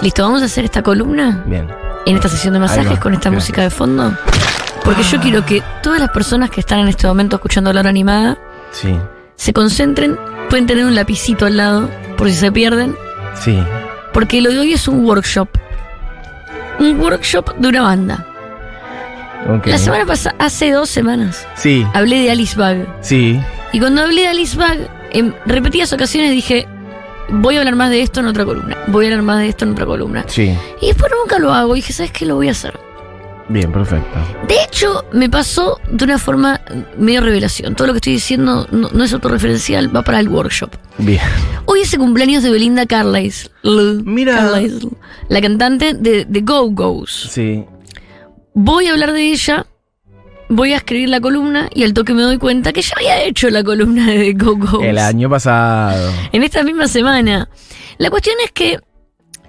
Listo, vamos a hacer esta columna Bien. en esta sesión de masajes va, con esta gracias. música de fondo. Porque yo quiero que todas las personas que están en este momento escuchando la hora animada Sí. se concentren, pueden tener un lapicito al lado por si se pierden, Sí. porque lo de hoy es un workshop. Un workshop de una banda. Ok. La semana pasada, hace dos semanas, Sí. hablé de Alice Bag. Sí. Y cuando hablé de Alice Bag, en repetidas ocasiones dije, voy a hablar más de esto en otra columna, voy a hablar más de esto en otra columna. Sí. Y después nunca lo hago, y dije, ¿sabes qué? Lo voy a hacer. Bien, perfecto. De hecho, me pasó de una forma medio revelación. Todo lo que estoy diciendo no, no es autorreferencial, va para el workshop. Bien. Hoy es el cumpleaños de Belinda Carlisle. Mira. Carlisle, la cantante de, de Go Go's. Sí. Voy a hablar de ella, voy a escribir la columna y al toque me doy cuenta que ya había hecho la columna de Go's. El año pasado. En esta misma semana. La cuestión es que.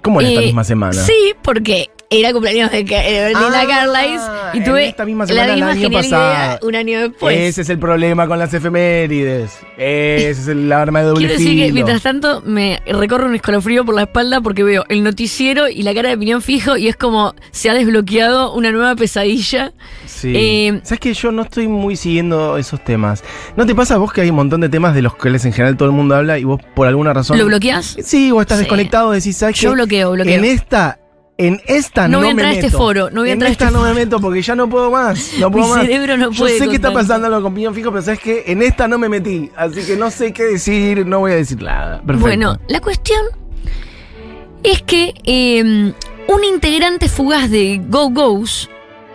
¿Cómo en esta eh, misma semana? Sí, porque era cumpleaños de, de Belinda Ah, Carlisle y tuve esta misma la semana del misma año genial idea un año después. Ese es el problema con las efemérides. Ese es el arma de doble Quiero decir que filo. mientras tanto me recorro un escalofrío por la espalda porque veo el noticiero y la cara de opinión fijo y es como se ha desbloqueado una nueva pesadilla. Sí. Eh, ¿Sabes que yo no estoy muy siguiendo esos temas? ¿No te pasa a vos que hay un montón de temas de los cuales en general todo el mundo habla y vos por alguna razón. ¿Lo bloqueas? Sí, vos estás Sí. desconectado, decís, ¿sabes Yo bloqueo, bloqueo. En esta. En esta No no, voy a me entrar a este meto. foro, no voy a en entrar a esta este no me meto porque ya no puedo más. No Mi puedo más. cerebro no Yo puede sé con que está pasando algo con Piñón Fijo, pero sabes que en esta no me metí. Así que no sé qué decir, no voy a decir nada. Perfecto. Bueno, la cuestión es que eh, un integrante fugaz de Go Go's,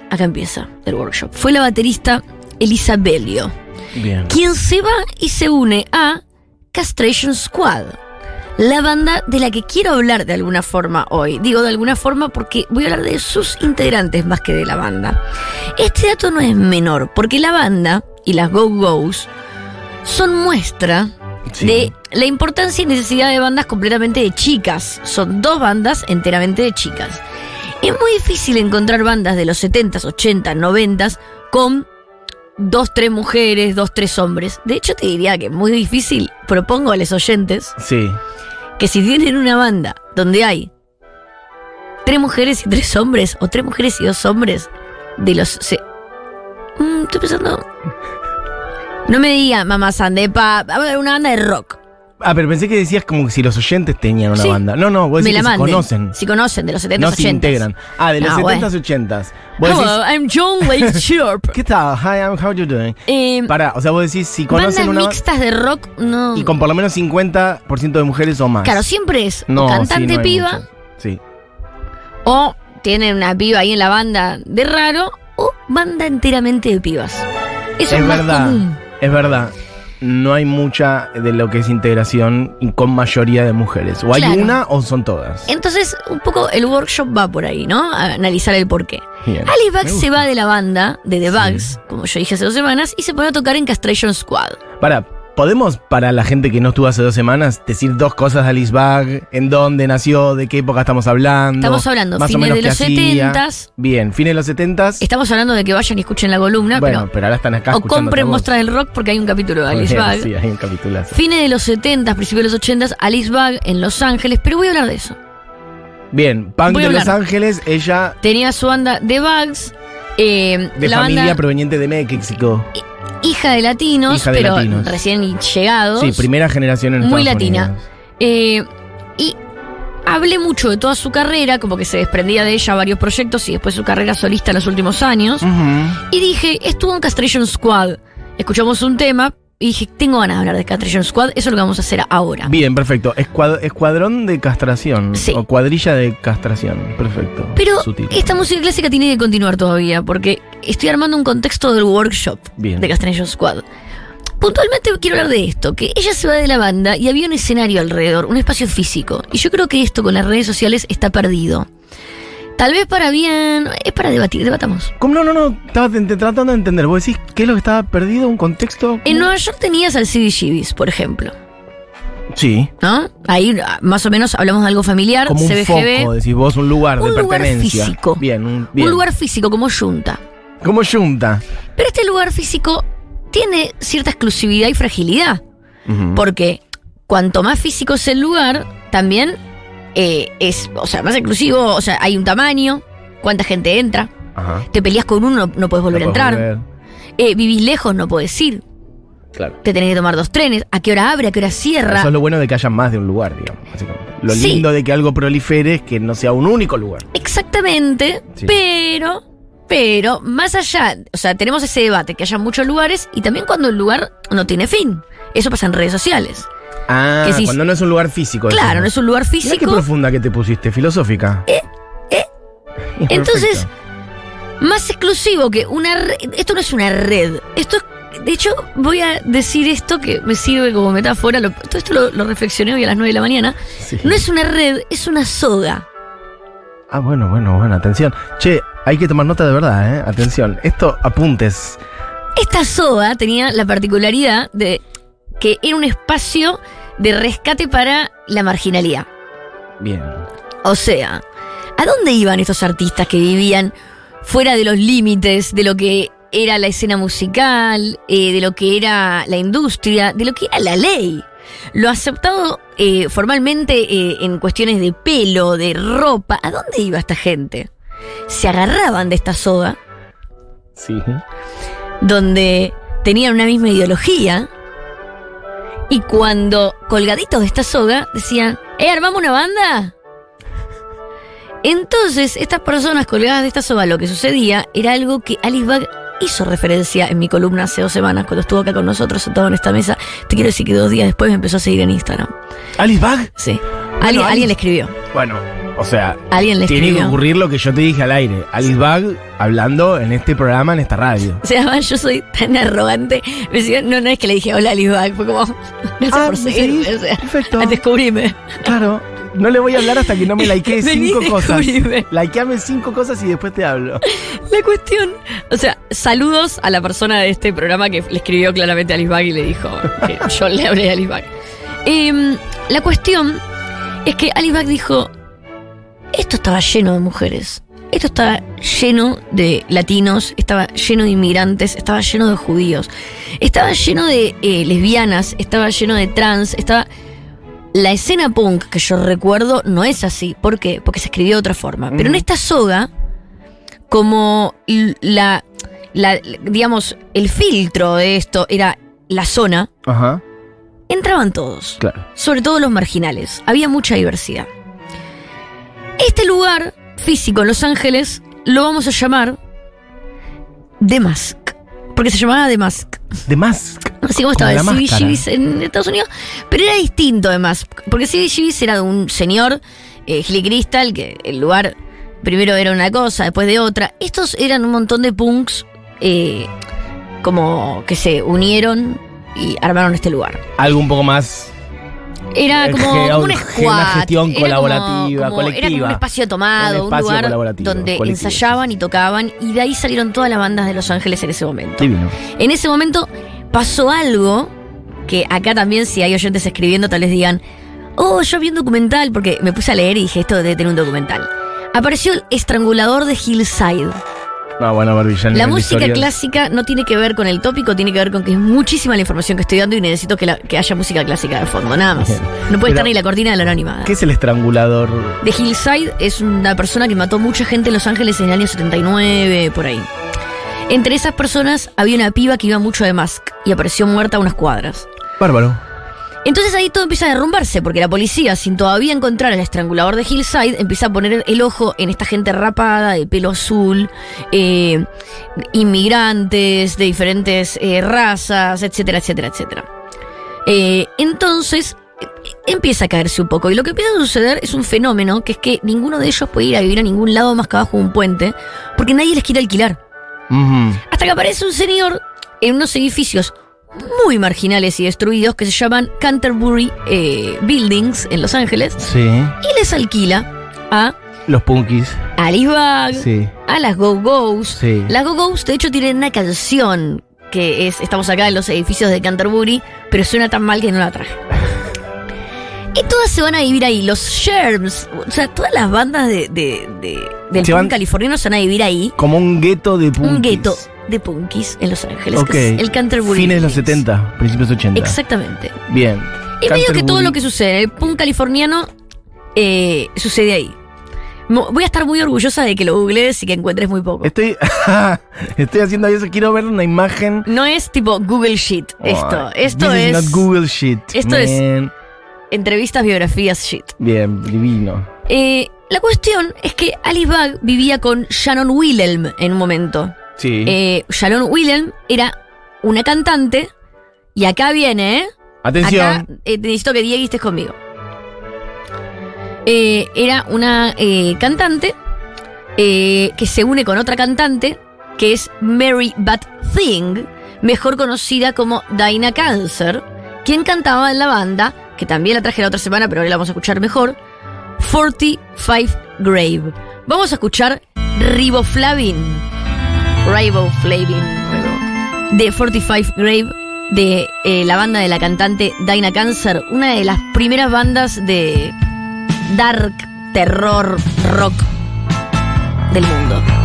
acá empieza el workshop, fue la baterista Elisa Bellio. Bien. quien se va y se une a Castration Squad, la banda de la que quiero hablar de alguna forma hoy. Digo de alguna forma porque voy a hablar de sus integrantes más que de la banda. Este dato no es menor, porque la banda y las Go Go's son muestra Sí. de la importancia y necesidad de bandas completamente de chicas. Son dos bandas enteramente de chicas. Es muy difícil encontrar bandas de los 70s, 80s, 90s con dos, tres mujeres, dos, tres hombres. De hecho, te diría que es muy difícil. Propongo a los oyentes Sí. Que si tienen una banda donde hay tres mujeres y tres hombres, o tres mujeres y dos hombres, de los. se- Mm, estoy pensando. No me diga mamá Sandepa, una banda de rock. Ah, pero pensé que decías como que si los oyentes tenían una Sí. banda. No, no, vos me decís la que se manden. conocen. Si conocen, de los 70s, no 80s. se integran. Ah, de los No, 70s, bueno. 80s. Vos decís, Hello, I'm John Lake Sharp. ¿qué tal? Hi, I'm, how you doing? Eh, Pará, o sea, vos decís si bandas conocen una mixtas de rock, no. y con por lo menos 50% de mujeres o más. Claro, siempre es no, o sí, cantante no piba, muchas. Sí. o tienen una piba ahí en la banda de raro, o banda enteramente de pibas. Eso es, Es más verdad. común. Es verdad. No hay mucha de lo que es integración con mayoría de mujeres. O hay Claro. una o son todas. Entonces, un poco el workshop va por ahí, ¿no? A analizar el porqué. Bien. Alice se va de la banda, de The Sí. Bugs, como yo dije hace dos semanas, y se pone a tocar en Castration Squad. Para, ¿podemos para la gente que no estuvo hace dos semanas decir dos cosas de Alice Bag? ¿En dónde nació? ¿De qué época estamos hablando? Estamos hablando más o fines menos de los. 70s. Bien, fines de los 70s. Estamos hablando de que vayan y escuchen la columna, bueno, pero. pero, ahora están acá O compren. Mostra del Rock porque hay un capítulo de Alice Bien, Bag. Sí, hay un capitulazo. Fines de los 70, principios de los 80, Alice Bag en Los Ángeles, pero voy a hablar de eso. Bien, Punk de Los. Ángeles, ella Tenía su banda The Bugs, eh, de la familia banda proveniente de México. Hija de latinos, Hija de pero latinos. recién llegados. Sí, primera generación en Muy Estados latina. Eh, y hablé mucho de toda su carrera, como que se desprendía de ella varios proyectos y después su carrera solista en los últimos años. Y dije, estuvo en Castration Squad. Escuchamos un tema y dije, tengo ganas de hablar de Castration Squad, eso es lo que vamos a hacer ahora. Bien, perfecto. Escuad- escuadrón de castración. Sí. O cuadrilla de castración. Perfecto. Pero Sutil. esta música clásica tiene que continuar todavía, porque estoy armando un contexto del workshop Bien. de Castration Squad. Puntualmente quiero hablar de esto, que ella se va de la banda y había un escenario alrededor, un espacio físico. Y yo creo que esto con las redes sociales está perdido. Tal vez para bien, es para debatir, debatamos. ¿Cómo no, no, no? Estaba te- te- tratando de entender. ¿Vos decís qué es lo que estaba perdido? ¿Un contexto? En Nueva York tenías al CBGBs, por ejemplo, Sí. ¿no? Ahí ah, más o menos hablamos de algo familiar, Como un CBGB. foco, decís vos, un lugar Un de lugar pertenencia. físico. Bien, un, bien. Un lugar físico como Junta. Como Junta. Pero este lugar físico tiene cierta exclusividad y fragilidad. Porque cuanto más físico es el lugar, también eh, es, o sea, más exclusivo, o sea, hay un tamaño, cuánta gente entra, Ajá. te peleas con uno, no, no puedes volver No a entrar, volver. Eh, vivís lejos, no podés ir, Claro. te tenés que tomar dos trenes, a qué hora abre, a qué hora cierra. Eso es lo bueno de que haya más de un lugar, digamos, básicamente. Lo Sí. lindo de que algo prolifere es que no sea un único lugar. Exactamente, Sí. pero, pero, más allá, o sea, tenemos ese debate, que haya muchos lugares y también cuando el lugar no tiene fin. Eso pasa en redes sociales. Ah, Que si- cuando no es un lugar físico. Claro, decimos. no es un lugar Mirá qué físico. profunda que te pusiste, filosófica. eh. Es Entonces. Más exclusivo que una red. Esto no es una red. Esto es. De hecho, voy a decir esto que me sirve como metáfora. lo- todo esto lo, lo reflexioné hoy a las 9 de la mañana. Sí. No es una red, es una soga. Ah, bueno, bueno, bueno, atención. Che, hay que tomar nota de verdad, ¿eh? Atención. Esto, apuntes. Esta soga tenía la particularidad de que era un espacio de rescate para la marginalidad. Bien. O sea, ¿a dónde iban estos artistas que vivían fuera de los límites de lo que era la escena musical, eh, de lo que era la industria, de lo que era la ley? Lo aceptado eh, formalmente eh, en cuestiones de pelo, de ropa, ¿a dónde iba esta gente? Se agarraban de esta soga, Sí. donde tenían una misma ideología, y cuando colgaditos de esta soga decían, ¿eh, armamos una banda? Entonces, estas personas colgadas de esta soga, lo que sucedía era algo que Alice Bag hizo referencia en mi columna hace dos semanas, cuando estuvo acá con nosotros sentado en esta mesa. Te quiero decir que dos días después me empezó a seguir en Instagram. ¿Alice Bag? Sí. alguien, Alice- alguien le escribió. Bueno, o sea, Alguien le tiene que escribió. ocurrir lo que yo te dije al aire. Alice Bag hablando en este programa, en esta radio. O sea, además yo soy tan arrogante. Me decía, no, no es que le dije hola Alice Bag, fue como, gracias Ah, por ¿me seguirme. seguís? O sea, Perfecto. descubrime. Claro. No le voy a hablar hasta que no me likee Vení, cinco cosas. descubrime. Likeame cinco cosas y después te hablo. La cuestión, o sea, saludos a la persona de este programa que le escribió claramente a Alice Bag y le dijo que yo le hablé a Alice Bag. Em, la cuestión es que Alice Bag dijo, esto estaba lleno de mujeres, esto estaba lleno de latinos, estaba lleno de inmigrantes, estaba lleno de judíos, estaba lleno de eh, lesbianas, estaba lleno de trans, estaba... La escena punk que yo recuerdo no es así. ¿Por qué? Porque se escribió de otra forma. Pero en Ujú. esta soga, como la, la- digamos, el filtro de esto era la zona, Ajá. entraban todos, Claro. sobre todo los marginales. Había mucha diversidad. Este lugar físico en Los Ángeles lo vamos a llamar The Mask, porque se llamaba The Mask. De más. Así como Como estaba la el. CBGBs en Estados Unidos, pero era distinto además, porque CBGBs era de un señor, eh, Hilly Crystal, que el lugar primero era una cosa, después de otra. Estos eran un montón de punks eh, como que se unieron y armaron este lugar. Algo un poco más. Era como, un una squad. gestión era colaborativa, como- como- Era como colectiva. un espacio tomado, Un un, espacio lugar colaborativo, donde colectivo, ensayaban y tocaban, y de ahí salieron todas las bandas de Los Ángeles en ese momento. Divino. En ese momento pasó algo que acá también, si hay oyentes escribiendo, tal vez digan, oh, yo vi un documental, porque me puse a leer y dije, esto debe tener un documental. Apareció el estrangulador de Hillside. No, bueno, en La música clásica no tiene que ver con el tópico, tiene que ver con que es muchísima la información que estoy dando y necesito que, la- que haya música clásica de fondo, nada más. Bien. No puede Pero- estar ni la cortina de la animada. ¿Qué es el estrangulador? De Hillside es una persona que mató mucha gente en Los Ángeles en el año 79, por ahí. Entre esas personas había una piba que iba mucho de Mask y apareció muerta a unas cuadras. Bárbaro. Entonces ahí todo empieza a derrumbarse, porque la policía, sin todavía encontrar al estrangulador de Hillside, empieza a poner el ojo en esta gente rapada, de pelo azul, eh, inmigrantes de diferentes eh, razas, etcétera, etcétera, etcétera. Eh, entonces empieza a caerse un poco. Y lo que empieza a suceder es un fenómeno, que es que ninguno de ellos puede ir a vivir a ningún lado más que abajo de un puente, porque nadie les quiere alquilar. Hasta que aparece un señor en unos edificios muy marginales y destruidos que se llaman Canterbury eh, Buildings en Los Ángeles Sí. y les alquila a Los punkis. Alice Bag, Sí. a las Go-Go's. Sí. Las Go-Go's, de hecho, tienen una canción que es Estamos acá en los edificios de Canterbury, pero suena tan mal que no la traje. Y todas se van a vivir ahí. Los Sherms, o sea, todas las bandas de, de- de- del Se punk californiano se van a vivir ahí. Como un gueto de punkis. Un gueto de punkis en Los Ángeles, Ok. que es el Canterbury. Fines de los Buildings. 70, principios 80. Exactamente. Bien. Y medio que todo lo que sucede el punk californiano eh, sucede ahí. Voy a estar muy orgullosa de que lo googlees y que encuentres muy poco. Estoy, estoy haciendo eso, quiero ver una imagen. No es tipo Google Shit esto. Oh, Esto this is es not Google shit. esto es- entrevistas, biografías, shit. Bien, divino. Eh, la cuestión es que Alice Bag vivía con Shannon Wilhelm en un momento. Sí. Eh, Wilhelm era una cantante. Y acá viene, ¿eh? Atención. Acá eh, necesito que Diego estés conmigo. Eh, era una eh, cantante que se une con otra cantante que es Mary Bad Thing, mejor conocida como Dinah Cancer, quien cantaba en la banda, que también la traje la otra semana, pero ahora la vamos a escuchar mejor, 45 Grave. Vamos a escuchar Riboflavin. Riboflavin. De 45 Grave de eh, la banda de la cantante Dinah Cancer, una de las primeras bandas de dark terror rock del mundo.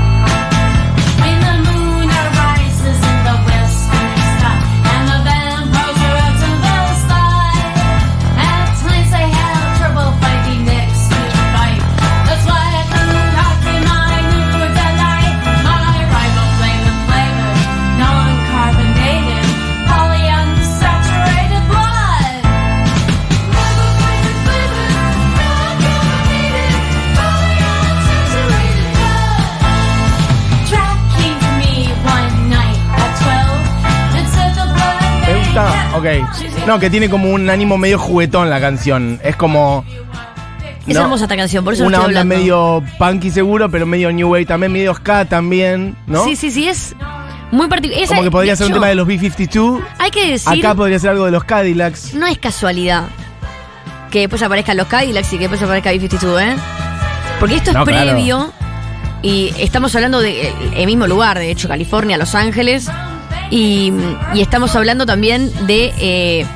Ok. No, que tiene como un ánimo medio juguetón la canción. Es como Es No. hermosa esta canción, por eso una onda hablando. medio punky seguro, pero medio new wave también, medio ska también, ¿no? Sí, sí, sí, es muy particular. Como que podría ser un tema de los B-52. Hay que decir, Acá podría ser algo de los Cadillacs. no es casualidad que después aparezcan los Cadillacs y que después aparezca B-52, ¿eh? Porque esto es No, claro. previo y estamos hablando del el mismo lugar, de hecho, California, Los Ángeles. Y, y estamos hablando también de eh,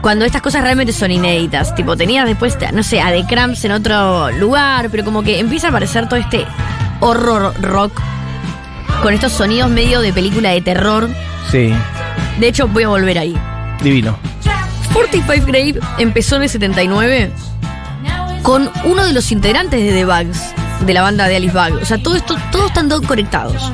cuando estas cosas realmente son inéditas. Tipo, tenías después, no sé, a The Cramps en otro lugar, pero como que empieza a aparecer todo este horror rock con estos sonidos medio de película de terror. Sí, De hecho, voy a volver ahí. divino. 45 Grave empezó en el 79 con uno de los integrantes de The Bugs, de la banda de Alice Bug. O sea, todo esto, todos están conectados.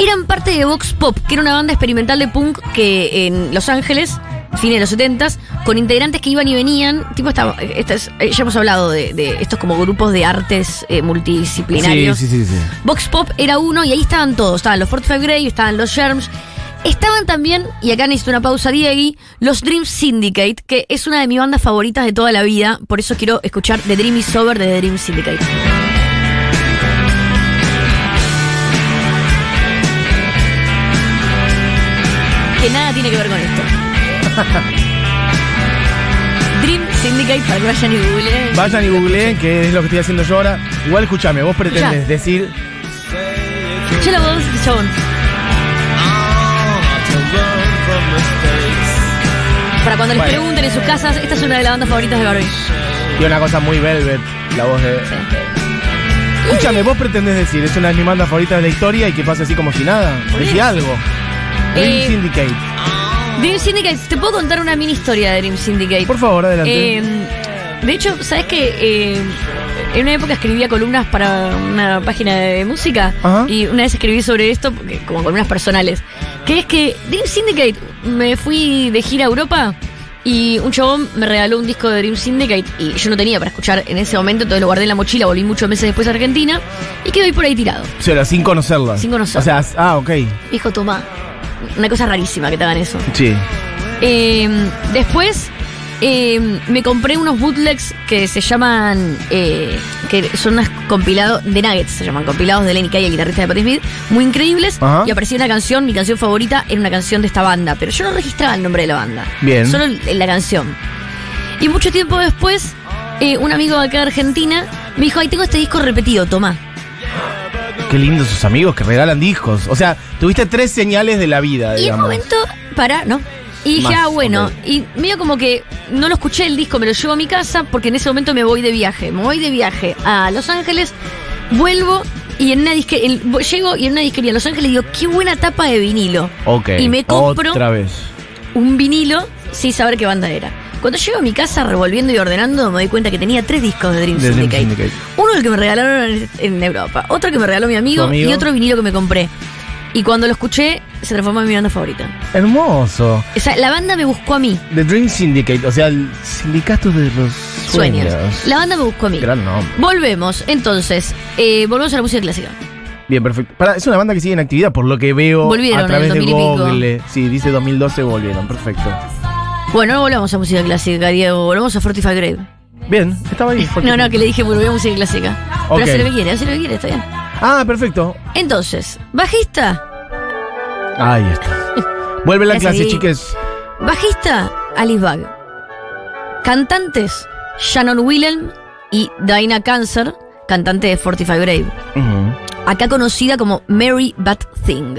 Eran parte de Vox Pop, que era una banda experimental de punk que en Los Ángeles, fines de los 70s, con integrantes que iban y venían. Tipo, esta, esta es- eh, ya hemos hablado de, de estos como grupos de artes eh, multidisciplinarios. sí, sí, sí. Vox Pop era uno y ahí estaban todos. Estaban los 45 Grey, estaban los Germs. Estaban también, y acá necesito una pausa, Diegui, los Dream Syndicate, que es una de mis bandas favoritas de toda la vida. Por eso quiero escuchar The Dream is Over de The Dream Syndicate. Que nada tiene que ver con esto. Dream Syndicate, para que vayan y googleen. Vayan y googleen, que es lo que estoy haciendo yo ahora. Igual escúchame, vos pretendes Ya. decir. Escuché la voz de chabón. Para cuando les Bueno. pregunten en sus casas, esta es una de las bandas favoritas de Barbie. Y una cosa muy velvet, la voz de. Escúchame, vos pretendés decir, es una de mis bandas favoritas de la historia y que pase así como si nada. Decí algo. Dream Eh, Syndicate. Dream Syndicate, te puedo contar una mini historia de Dream Syndicate. Por favor, adelante. Eh, de hecho, ¿sabes qué? Eh, en una época escribía columnas para una página de música Ajá. y una vez escribí sobre esto, como columnas personales, que es que Dream Syndicate, me fui de gira a Europa y un chabón me regaló un disco de Dream Syndicate y yo no tenía para escuchar en ese momento, entonces lo guardé en la mochila, volví muchos meses después a Argentina y quedó ahí por ahí tirado. O sea, sin conocerla. Sin conocerla. O sea, ah, ok. Hijo, toma. Una cosa rarísima que te hagan eso. Sí. Eh, después eh, me compré unos bootlegs que se llaman. eh, que son unos compilados de Nuggets, se llaman compilados de Lenny Kay, el guitarrista de Patti Smith, muy increíbles. Ajá. Y aparecía una canción, mi canción favorita era una canción de esta banda, pero yo no registraba el nombre de la banda. Bien. Solo la canción. Y mucho tiempo después, eh, un amigo de acá de Argentina me dijo: Ay, tengo este disco repetido, toma. Qué lindos sus amigos que regalan discos. O sea, tuviste tres señales de la vida, Y en un digamos. momento, para, ¿no? Y dije, Más, ah, bueno, ok. y medio como que no lo escuché el disco, me lo llevo a mi casa porque en ese momento me voy de viaje. Me voy de viaje a Los Ángeles, vuelvo y en una disquería, llego y en una disquería en Los Ángeles digo, qué buena tapa de vinilo. Ok. Y me compro Otra vez. un vinilo sin saber qué banda era. Cuando llego a mi casa revolviendo y ordenando, me doy cuenta que tenía tres discos de Dream De Dream Syndicate. Uno el que me regalaron en, Europa, otro que me regaló mi amigo, y otro vinilo que me compré. Y cuando lo escuché, se transformó en mi banda favorita. Hermoso. O sea, la banda me buscó a mí. The Dream Syndicate, o sea, el sindicato de los Sueños. sueños. La banda me buscó a mí. Gran nombre. Volvemos, entonces, eh, volvemos a la música clásica. Bien, perfecto. Pará, es una banda que sigue en actividad, por lo que veo Volvieron a través en el de 2000 y pico. Google. Sí, dice 2012 volvieron, perfecto. Bueno, no volvamos a música clásica, Diego, volvamos a Fortify Grave. Bien, estaba ahí. No, no, que le dije volvemos a música clásica. Ok. Pero hace lo quiere, hace lo quiere, está bien. Ah, perfecto. Entonces, bajista, Ahí está. Vuelve la clase, seguí. chiques. bajista, Alice Bag. Cantantes, Shannon Willem y Dinah Cancer, cantante de Fortify Grave. Ujú. acá conocida como Mary Bad Thing.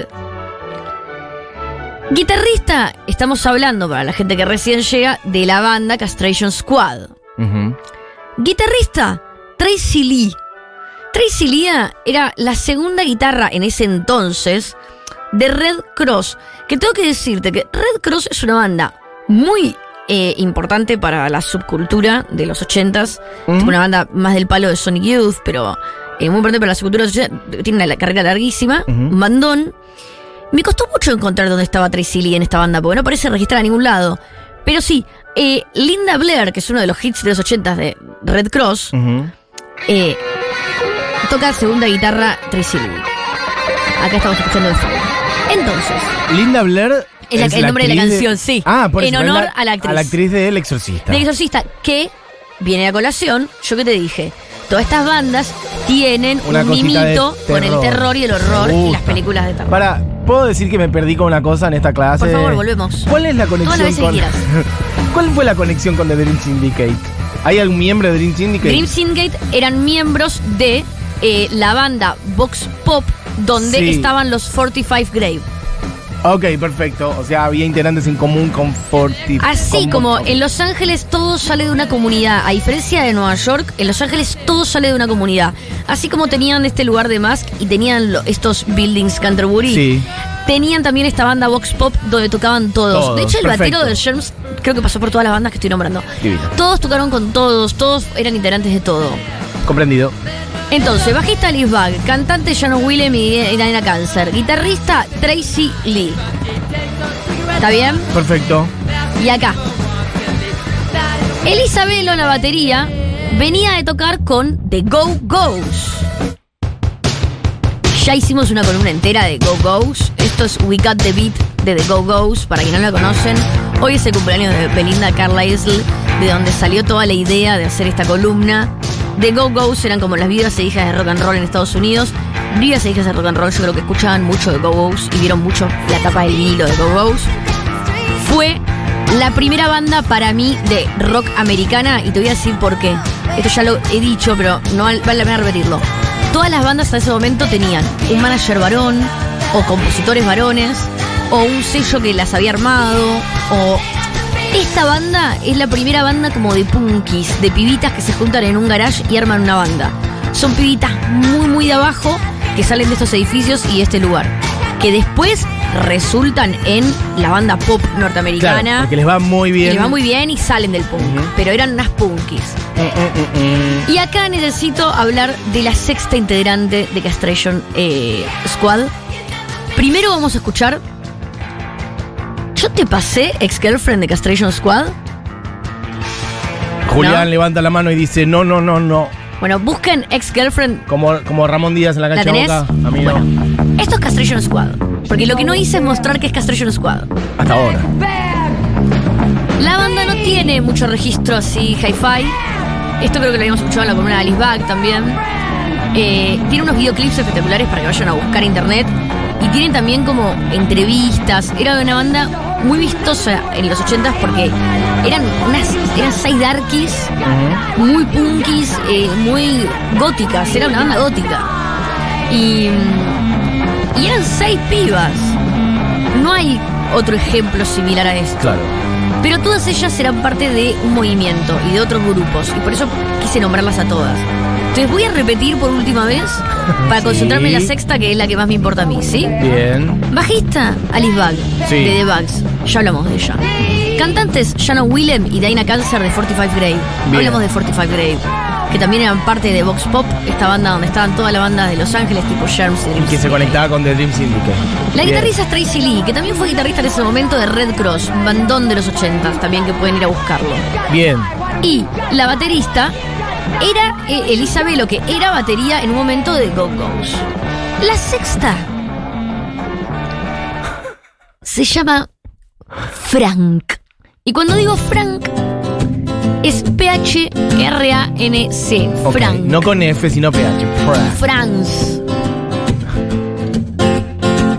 Guitarrista, estamos hablando para la gente que recién llega de la banda Castration Squad. Guitarrista, Tracy Lee. Tracy Lee era la segunda guitarra en ese entonces de Red Cross. Que tengo que decirte que Red Cross es una banda muy eh, importante para la subcultura de los 80s. Ujú. Tipo una banda más del palo de Sonic Youth, pero eh, muy importante para la subcultura de los 80. Tiene una carrera larguísima, un bandón. Me costó mucho encontrar dónde estaba Tracy Lee en esta banda, porque no parece registrar a ningún lado. Pero sí, eh, Linda Blair, que es uno de los hits de los 80s de Red Cross, eh, toca segunda guitarra Tracy Lee. Acá estamos escuchando de fondo. Entonces, Linda Blair. Es la- el nombre de la canción, sí. Ah, por En eso, honor a la actriz. A la actriz de El Exorcista. de Exorcista, que viene a colación, yo que te dije, todas estas bandas tienen Una un mimito con el terror. y el horror y las películas de terror. Para, ¿puedo decir que me perdí con una cosa en esta clase? Por favor, volvemos. ¿Cuál es la conexión Todas las veces que con. quieras. ¿Cuál fue la conexión con The Dream Syndicate? ¿Hay algún miembro de Dream Syndicate? Dream Syndicate eran miembros de eh, la banda Vox Pop, donde Sí. estaban los 45 Grave. Ok, perfecto. O sea, había integrantes en común con Forty. Así como en Los Ángeles todo sale de una comunidad, a diferencia de Nueva York, en Los Ángeles todo sale de una comunidad. Así como tenían este lugar de Mask y tenían lo- estos buildings Canterbury, Sí. tenían también esta banda Vox Pop donde tocaban todos. Todos, de hecho, el perfecto. batero de Sherms creo que pasó por todas las bandas que estoy nombrando. Divino. Todos tocaron con todos, todos eran integrantes de todo. Comprendido. Entonces, bajista Liz Bag, cantante Shannon Willem y Diana Cancer, guitarrista Tracy Lee. ¿Está bien? Perfecto. Y acá. Elisabelo en la batería venía de tocar con The Go Go's. Ya hicimos una columna entera de Go Go's. Esto es We Got the Beat de The Go Go's, para quienes no la conocen. Hoy es el cumpleaños de Belinda Carlisle, de donde salió toda la idea de hacer esta columna. The Go Go's eran como las vidas e hijas de rock and roll en Estados Unidos. Vidas e hijas de rock and roll, yo creo que escuchaban mucho de Go Go's y vieron mucho la tapa del vinilo de Go Go's fue la primera banda para mí de rock americana y te voy a decir por qué. Esto ya lo he dicho, pero no val- vale la pena repetirlo. Todas las bandas hasta ese momento tenían un manager varón o compositores varones o un sello que las había armado o esta banda es la primera banda como de punkis, de pibitas que se juntan en un garage y arman una banda. Son pibitas muy muy de abajo que salen de estos edificios y de este lugar, que después resultan en la banda pop Claro, norteamericana. porque les va muy bien. les va muy bien y salen del punk, pero eran unas punkis. Mm, mm, mm. Y acá necesito hablar de la sexta integrante de Castration eh, Squad. Primero vamos a escuchar. Yo te pasé ex girlfriend de Castration Squad. Julián ¿No? levanta la mano y dice: No, no, no, no. Bueno, busquen ex girlfriend. Como, como Ramón Díaz en la ¿La cancha tenés? Boca. A mí no. Bueno, esto es Castration Squad. Porque lo que no hice es mostrar que es Castration Squad. Hasta ahora. La banda no tiene mucho registro así hi-fi. Esto creo que lo habíamos escuchado en la columna de Alice Bag también. Eh, tiene unos videoclips espectaculares para que vayan a buscar internet. Y tienen también como entrevistas. Era una banda muy vistosa en los 80s porque eran unas eran seis darkies, muy punkis, eh, muy góticas. Era una banda gótica. Y, y eran seis pibas. No hay otro ejemplo similar a esto. Claro. Pero todas ellas eran parte de un movimiento y de otros grupos, y por eso quise nombrarlas a todas. Entonces voy a repetir por última vez para Sí. concentrarme en la sexta, que es la que más me importa a mí, ¿sí? Bien. Bajista, Alice Bag, Sí. de The Bugs. Ya hablamos de ella. Cantantes Shannon Willem y Dana Cancer de 45 Grave. Bien. Hablamos de 45 Grave. Que también eran parte de Vox Pop, esta banda donde estaban toda la banda de Los Ángeles, tipo Germs y Dream Que se conectaba con The Dream Syndicate. La Bien. guitarrista es Tracy Lee, que también fue guitarrista en ese momento de Red Cross, un bandón de los 80 también que pueden ir a buscarlo. Bien. Y la baterista era eh, Elisa Velo, que era batería en un momento de Go Go's. La sexta se llama Frank. Y cuando digo Frank, es P-H-R-A-N-C. Frank. No con F, sino PH. Frank. Franz.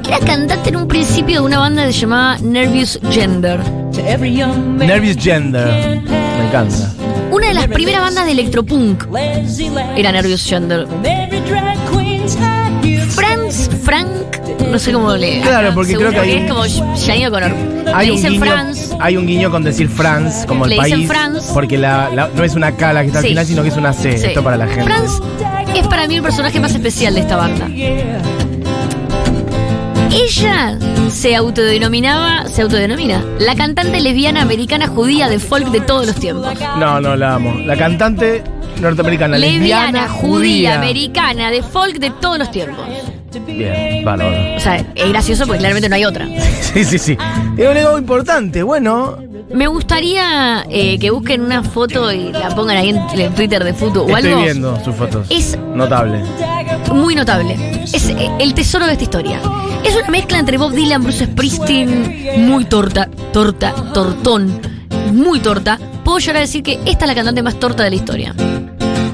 Era cantante en un principio de una banda que se llamaba Nervous Gender. Nervous Gender. Me encanta. Una de las primeras bandas de electropunk era Nervous Gender. Franz, Frank, no sé cómo le. Claro, porque creo que hay es como Janine O'Connor. Hay Le un, dicen guiño, Franz. hay un guiño con decir France, como el Le dicen país. France. Porque la, la- no es una K la que está al Sí. final, sino que es una C. Sí. Esto para la gente. Franz es para mí el personaje más especial de esta banda. Ella se autodenominaba, se autodenomina, la cantante lesbiana americana judía de folk de todos los tiempos. No, no, la amo. La cantante norteamericana, lesbiana, judía, americana, de folk de todos los tiempos. Bien, bárbaro. O sea, es gracioso porque claramente no hay otra. Sí, sí, sí. Es un ego importante. Bueno, Me gustaría eh, que busquen una foto y la pongan ahí en, en Twitter de fútbol o estoy algo. viendo sus fotos. Es Notable. muy notable. Es eh, el tesoro de esta historia. Es una mezcla entre Bob Dylan, Bruce Springsteen, muy torta, torta, tortón, muy torta. Puedo llegar a decir que esta es la cantante más torta de la historia.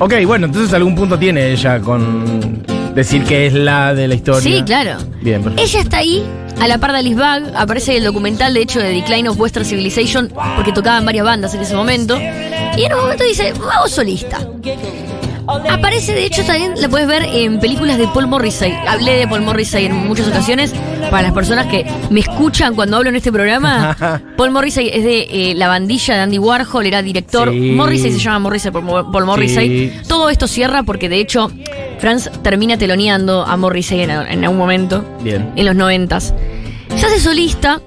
Ok, bueno, entonces algún punto tiene ella con decir que es la de la historia. Sí, claro. Bien, perfecto. Ella está ahí, a la par de Alice Bag, aparece el documental, de hecho, de Decline of Western Civilization, porque tocaban varias bandas en ese momento. Y en un momento dice, vamos solista. Aparece, de hecho, también la puedes ver en películas de Paul Morrissey. Hablé de Paul Morrissey en muchas ocasiones. Para las personas que me escuchan cuando hablo en este programa, Paul Morrissey es de eh, la bandilla de Andy Warhol, era director. Sí. Morrissey se llama Morrissey por Paul Morrissey. Sí. Todo esto cierra porque, de hecho, Franz termina teloneando a Morrissey en, en algún momento Bien. en los noventas. Se hace solista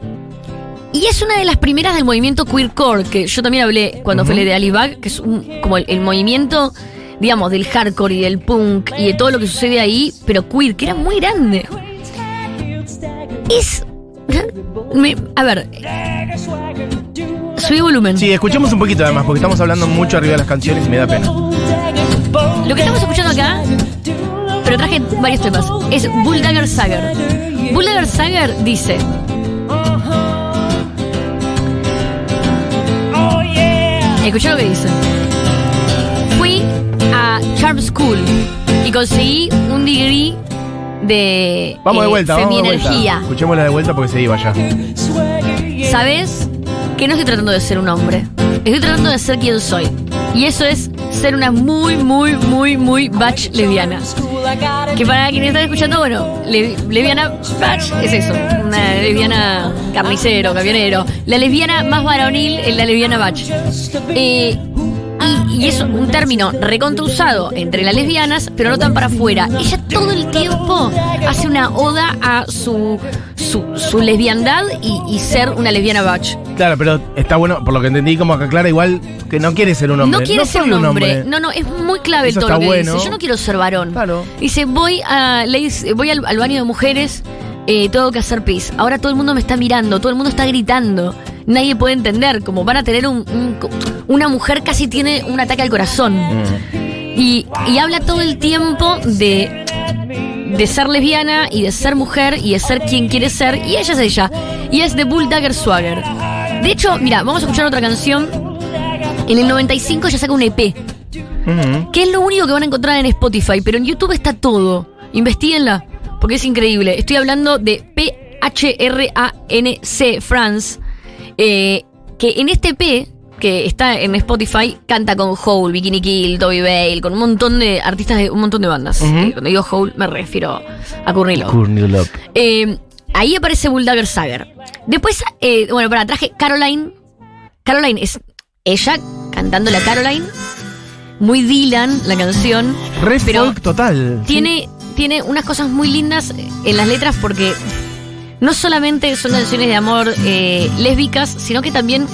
y es una de las primeras del movimiento queercore, que yo también hablé cuando Ujú. hablé de Alibag, que es un- como el, el movimiento, digamos, del hardcore y del punk y de todo lo que sucede ahí, pero queer, que era muy grande. Es... me- a ver... Subí volumen. Sí, escuchemos un poquito además, porque estamos hablando mucho arriba de las canciones y me da pena. Lo que estamos escuchando acá, pero traje varios temas, es Bulldagger Sager. Bulldagger Sager dice... Escucha lo que dice. A Charm School y conseguí un degree de Vamos de eh, vuelta, vamos de vuelta. Escuchémosla de vuelta porque se iba ya. ¿Sabes? Que no estoy tratando de ser un hombre. Estoy tratando de ser quien soy. Y eso es ser una muy, muy, muy, muy batch lesbiana. Que para quienes están escuchando, bueno, le- lesbiana batch es eso. Una lesbiana carnicero, camionero. La lesbiana más varonil es la lesbiana batch. Eh, y, y es un término recontra usado entre las lesbianas, pero no tan para afuera. Ella todo el tiempo hace una oda a su, su, su lesbiandad y, y ser una lesbiana batch. Claro, pero está bueno, por lo que entendí, como acá Clara, igual que no quiere ser un hombre. No quiere ser un hombre. No, no, es muy clave Eso todo está lo que bueno. dice. Yo no quiero ser varón. Claro. Dice, voy a le dice, voy al, al baño de mujeres, eh, tengo que hacer pis. Ahora todo el mundo me está mirando, todo el mundo está gritando. Nadie puede entender, como van a tener un, un- una mujer casi tiene un ataque al corazón. Mm. Y, y habla todo el tiempo de, de ser lesbiana y de ser mujer y de ser quien quiere ser. Y ella es ella. Y es de Bulldagger Swagger. De hecho, mira, vamos a escuchar otra canción. En el 95 ya saca un EP. Ujú. Que es lo único que van a encontrar en Spotify. Pero en YouTube está todo. Investíguenla. Porque es increíble. Estoy hablando de P-H-R-A-N-C France. Eh, que en este EP que está en Spotify, canta con Hole, Bikini Kill, Toby Bale, con un montón de artistas de un montón de bandas. Eh, cuando digo Hole me refiero a Courtney Love. Courtney Love. Eh, ahí aparece Bulldagger Sager. Después, eh, bueno, para traje Caroline. Caroline es ella cantando la Caroline. Muy Dylan la canción. Re Pero folk total. Tiene, tiene unas cosas muy lindas en las letras porque no solamente son canciones de amor eh, lésbicas, sino que también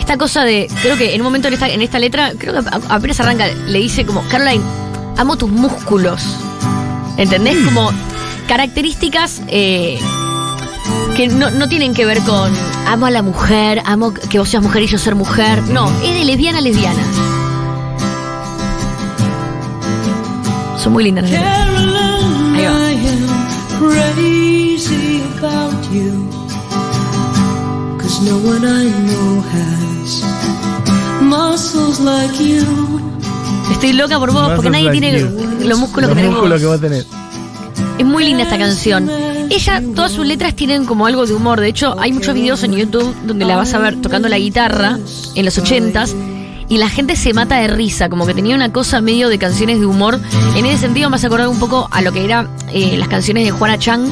esta cosa de, creo que en un momento en esta, en esta letra, creo que apenas arranca, le dice como, Caroline, amo tus músculos. ¿Entendés? Como características eh, que no, no tienen que ver con amo a la mujer, amo que vos seas mujer y yo ser mujer. No, es de lesbiana a lesbiana. Son muy lindas Ahí va. Crazy about you. Cause no one I know has muscles like you. Estoy loca por vos, porque nadie like tiene you. los músculos Los que tenés músculos que vos tenés. Es muy linda esta canción. Ella, todas sus letras tienen como algo de humor. De hecho, hay muchos videos en YouTube donde la vas a ver tocando la guitarra en los ochentas y la gente se mata de risa, como que tenía una cosa medio de canciones de humor. En ese sentido me hace acordar un poco a lo que eran las canciones de Juana Chang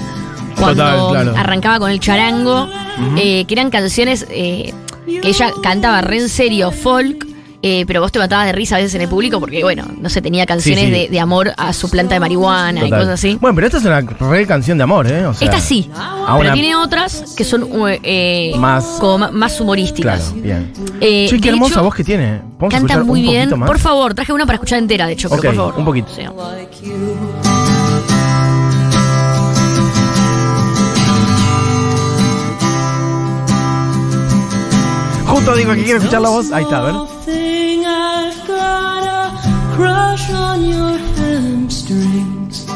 cuando Total, claro. arrancaba con el charango, eh, que eran canciones eh, que ella cantaba re en serio, folk. eh, pero vos te matabas de risa a veces en el público porque, bueno, no sé, tenía canciones sí. De, de amor a su planta de marihuana y cosas así. Bueno, pero esta es una re canción de amor, ¿eh? O sea, Esta sí, a pero una- tiene otras que son eh, Más- como más humorísticas. Claro, bien. Eh, che, qué hermosa hecho, voz que tiene. ¿Podemos Canta muy bien. más? Por favor, traje una para escuchar entera, de hecho, pero por favor. un poquito. Sí. Justo digo que quiero escuchar la voz. Ahí está, a ver. Thing I've got a crush on your hamstrings.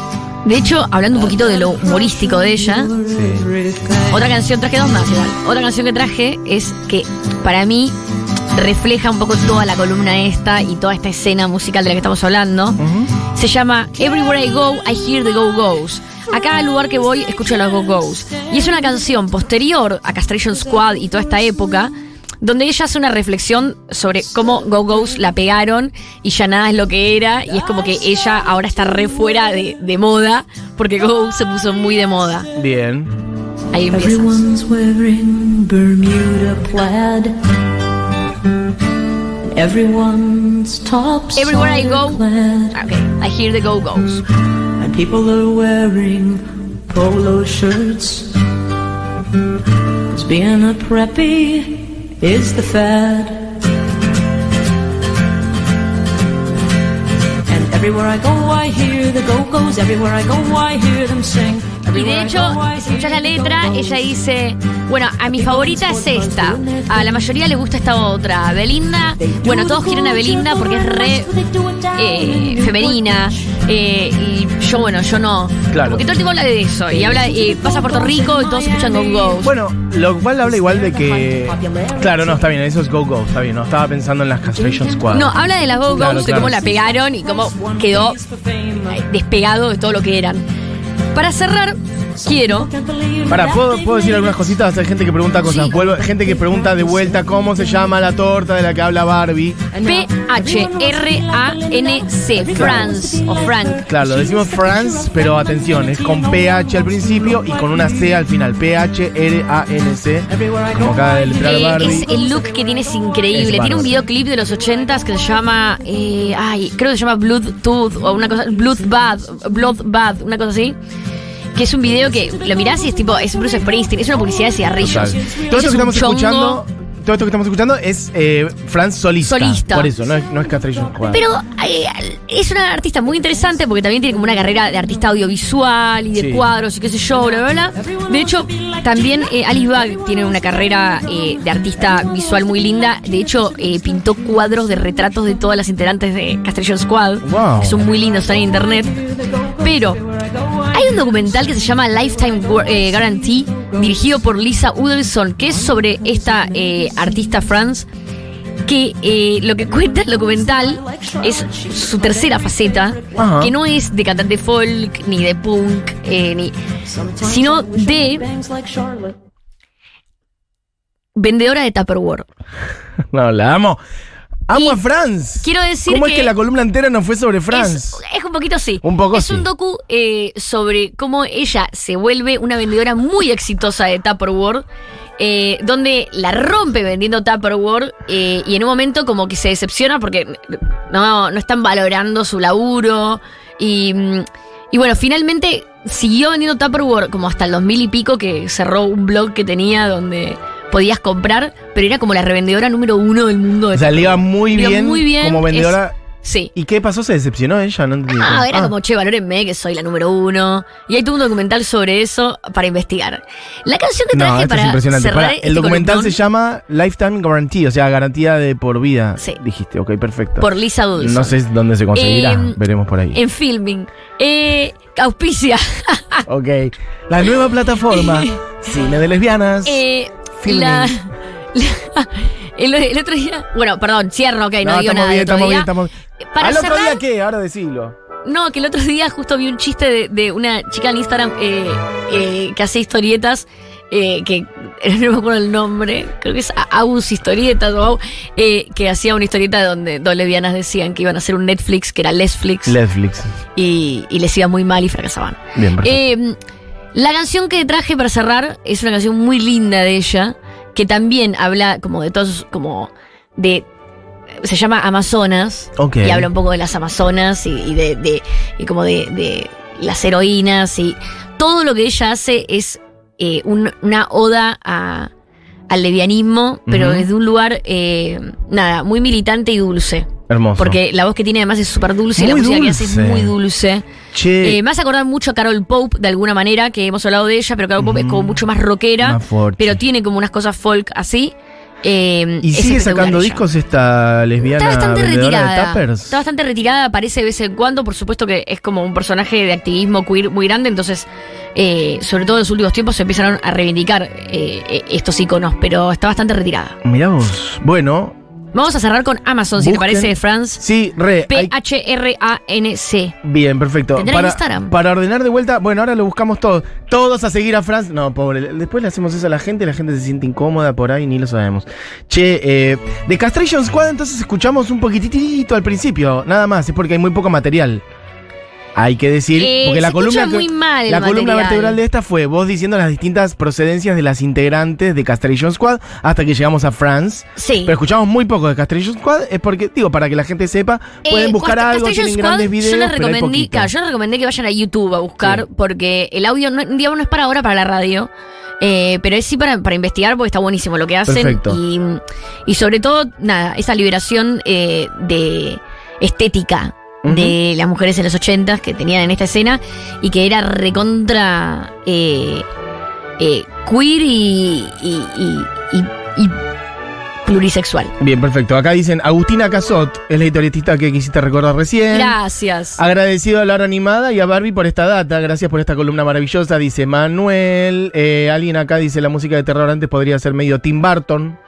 De hecho, hablando un poquito de lo humorístico de ella, Sí. otra canción, traje dos más igual. Otra canción que traje es que para mí refleja un poco toda la columna esta y toda esta escena musical de la que estamos hablando. Ujú. Se llama Everywhere I Go, I Hear the Go Go's. A cada lugar que voy, escucho los Go Go's. Y es una canción posterior a Castration Squad y toda esta época, donde ella hace una reflexión sobre cómo Go Go's la pegaron y ya nada es lo que era. Y es como que ella ahora está re fuera de, de moda, porque Go Go se puso muy de moda. Bien. Ahí empieza. Everyone's wearing Bermuda plaid. And everyone's tops Everywhere I go, clad. okay, I hear the Go Go's. And people are wearing polo shirts. 'Cause being a preppy is the fad. And everywhere I go, I hear the go-go's. Everywhere I go, I hear them sing. Y de hecho, go, si escuchas la letra, ella dice, bueno, a mi favorita es esta, a la mayoría le gusta esta otra, Belinda, bueno, todos quieren a Belinda porque es re eh, femenina, eh, y yo, bueno, yo no. Claro. Porque todo el tiempo habla de eso, y habla, y pasa a Puerto Rico y todos escuchan Go Go. Bueno, lo cual habla igual de que. Claro, no, está bien, eso es Go Go, está bien. No estaba pensando en las Castration Squad. No, habla de las Go Go's, Claro, de claro. cómo la pegaron y cómo quedó eh, despegado de todo lo que eran. Para cerrar, quiero Para, ¿puedo, ¿puedo decir algunas cositas? Hay gente que pregunta cosas. Sí. Vuelvo- gente que pregunta de vuelta cómo se llama la torta de la que habla Barbie. P-H-R-A-N-C, France o Frank. Claro, lo decimos France, pero atención, es con PH al principio y con una C al final. P-H-R-A-N-C. Como acaba de letrar Eh, Barbie. es el look que tiene es increíble. Es tiene un bárbaro. videoclip de los 80s que se llama. eh, ay, creo que se llama Bloodtooth o una cosa. Bloodbath. Bloodbath, una cosa así. Que es un video que lo mirás y es tipo. Es Bruce Springsteen. Es una publicidad de cigarrillos. Total. Ella Todo esto es que un estamos chongo, escuchando. Todo esto que estamos escuchando es eh, France solista. Solista. Por eso, no es, no es Castration Squad. Pero eh, es una artista muy interesante porque también tiene como una carrera de artista audiovisual y de Sí. cuadros y qué sé yo, bla, bla, bla. De hecho, también eh, Alice Bag tiene una carrera eh, de artista visual muy linda. De hecho, eh, pintó cuadros de retratos de todas las integrantes de Castration Squad, Wow. que son muy lindos, están en internet. Pero hay un documental que se llama Lifetime Gu- Guarantee, dirigido por Lisa Udelson, que es sobre esta eh, artista France que eh, lo que cuenta el documental es su tercera faceta, Ajá. que no es de cantante folk, ni de punk, eh, ni, sino de vendedora de Tupperware. No, la amo. Amo Y a France. quiero decir ¿Cómo es que- que la columna entera no fue sobre France? Es, es un poquito sí. Un poco Es sí. un docu eh, sobre cómo ella se vuelve una vendedora muy exitosa de Tupperware. Eh, donde la rompe vendiendo Tupperware eh, y en un momento como que se decepciona porque no, no están valorando su laburo y, mm, y bueno, finalmente siguió vendiendo Tupperware como hasta el 2000 y pico, que cerró un blog que tenía donde podías comprar, pero era como la revendedora número uno del mundo. De O sea, le iba muy bien, muy bien, como vendedora. Sí. ¿Y qué pasó? ¿Se decepcionó ella? No entendí. Ah, era Ah, como, che, valórenme que soy la número uno. Y hay todo un documental sobre eso para investigar. La canción que traje para cerrar Pará, este el documental columnón se llama Lifetime Guarantee, o sea, garantía de por vida. Sí. Dijiste, ok, perfecto. por Lisa Dulce. no sé dónde se conseguirá, Em, veremos por ahí. En filming. Eh, auspicia. Ok. La nueva plataforma, Cine de Lesbianas. Eh, Filming. la, la- el, el otro día. Bueno, perdón, cierro, ok, no, digo estamos nada. bien, estamos bien, estamos Para ¿Al otro día qué? Ahora decilo. No, que el otro día justo vi un chiste de, de una chica en Instagram eh, eh, que hace historietas. eh, que no me acuerdo el nombre, creo que es Agus Historietas o eh, que hacía una historieta donde dos lesbianas decían que iban a hacer un Netflix que era Lesflix Netflix. y, y les iba muy mal y fracasaban. Bien. Eh, la canción que traje para cerrar es una canción muy linda de ella, que también habla como de todos, como de... Se llama Amazonas ok. y habla un poco de las Amazonas y, y de, de- y como de, de las heroínas y todo lo que ella hace es eh, un- una oda a- al levianismo, pero Ujú. desde un lugar, eh, nada, muy militante y dulce. Hermoso. Porque la voz que tiene además es súper dulce y la Muy música que hace es muy dulce. Che, Eh, me hace acordar mucho a Carol Pope de alguna manera, que hemos hablado de ella, pero Carol Pope es como Ujú. mucho más rockera, más pero tiene como unas cosas folk así. Eh, ¿Y sigue sacando ella. discos esta lesbiana Está bastante de retirada. Está bastante retirada, aparece de vez en cuando. Por supuesto que es como un personaje de activismo queer muy grande. Entonces, eh, sobre todo en los últimos tiempos se empezaron a reivindicar eh, eh, estos iconos, pero está bastante retirada. Mirá vos. Bueno, Vamos a cerrar con Amazon, si te parece, de France. sí, re. P-H-R-A-N-C. Bien, perfecto. Tendrá Para, Instagram. para ordenar de vuelta, bueno, ahora lo buscamos todos. Todos a seguir a Franz. No, pobre. Después le hacemos eso a la gente, la gente se siente incómoda por ahí, ni lo sabemos. Che, eh, de Castration Squad, entonces escuchamos un poquitito al principio, nada más, es porque hay muy poco material. Hay que decir, Eh, porque la columna, muy mal vertebral de esta fue vos diciendo las distintas procedencias de las integrantes de Castration Squad hasta que llegamos a France. Sí. Pero escuchamos muy poco de Castration Squad, es porque, digo, para que la gente sepa, pueden Eh, buscar Cast- algo, Castration tienen Squad, grandes videos, Yo les pero hay recomendé, claro, yo les recomendé que vayan a YouTube a buscar, Sí. porque el audio, no, digamos, no es para ahora, para la radio. eh, pero es sí para, para investigar porque está buenísimo lo que hacen. Y, y sobre todo, nada, esa liberación eh, de estética de las mujeres en los 80 que tenían en esta escena y que era recontra eh, eh, queer y, y, y- y- plurisexual. Bien, perfecto. Acá dicen Agustina Casot, es la historietista que quisiste recordar recién. Gracias. Agradecido a la hora animada y a Barbie por esta data. Gracias por esta columna maravillosa, dice Manuel. Eh, alguien acá dice la música de terror antes podría ser medio Tim Burton.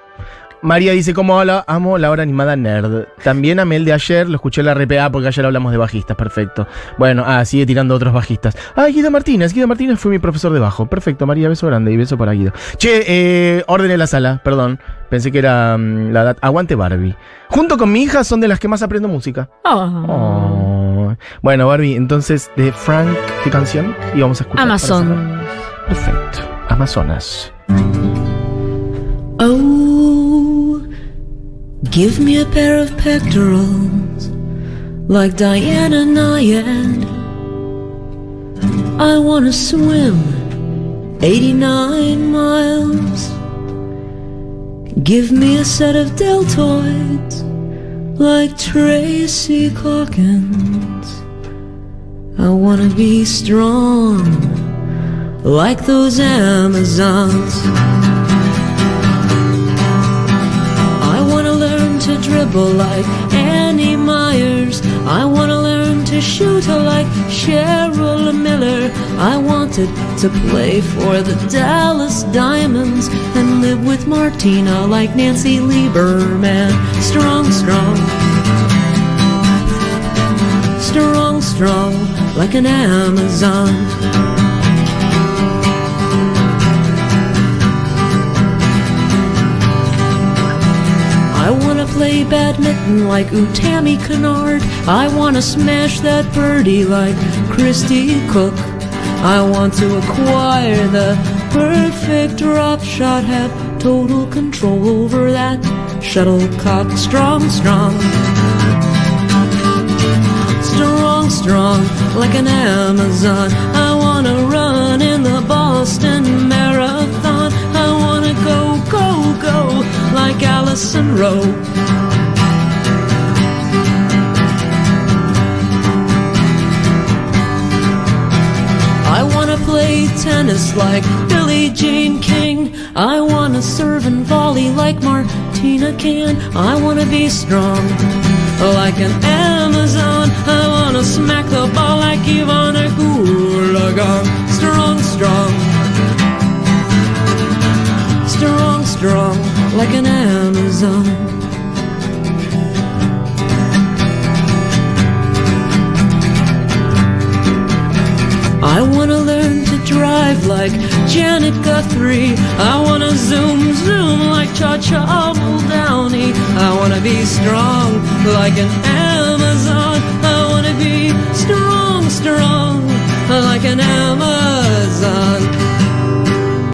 María dice, ¿cómo habla? Amo la hora animada nerd. También amé el de ayer, lo escuché en la RPA porque ayer hablamos de bajistas, perfecto. Bueno, ah, sigue tirando otros bajistas. Ah, Guido Martínez, Guido Martínez fue mi profesor de bajo. Perfecto, María, beso grande y beso para Guido. Che, eh, orden en la sala, perdón. Pensé que era mm, la data. Aguante Barbie. Junto con mi hija son de las que más aprendo música. Oh. Oh. Bueno, Barbie, entonces de Frank, ¿qué canción? Y vamos a escuchar. Amazon. Perfecto. Amazonas. Oh, give me a pair of pectorals like Diana Nyad. I wanna swim 89 miles. Give me a set of deltoids like Tracy Hawkins. I wanna be strong like those Amazons. Dribble like Annie Myers. I wanna learn to shoot like Cheryl Miller. I wanted to play for the Dallas Diamonds and live with Martina like Nancy Lieberman. Strong, strong. Strong, strong, like an Amazon. badminton like Utami Kennard. I wanna smash that birdie like Christy Cook. I want to acquire the perfect drop shot, have total control over that shuttlecock. Strong, strong. Strong, strong, like an Amazon. I wanna run in the Boston Marathon. I wanna go, go, go, like Allison Rowe. Tennis like Billie Jean King. I wanna serve and volley like Martina can. I wanna be strong like an Amazon. I wanna smack the ball like Ivana Gulagon. Strong, strong. Strong, strong like an Amazon. I wanna learn drive like Janet Guthrie. I wanna zoom, zoom like Cha Cha Downey. I wanna be strong like an Amazon. I wanna be strong, strong like an Amazon.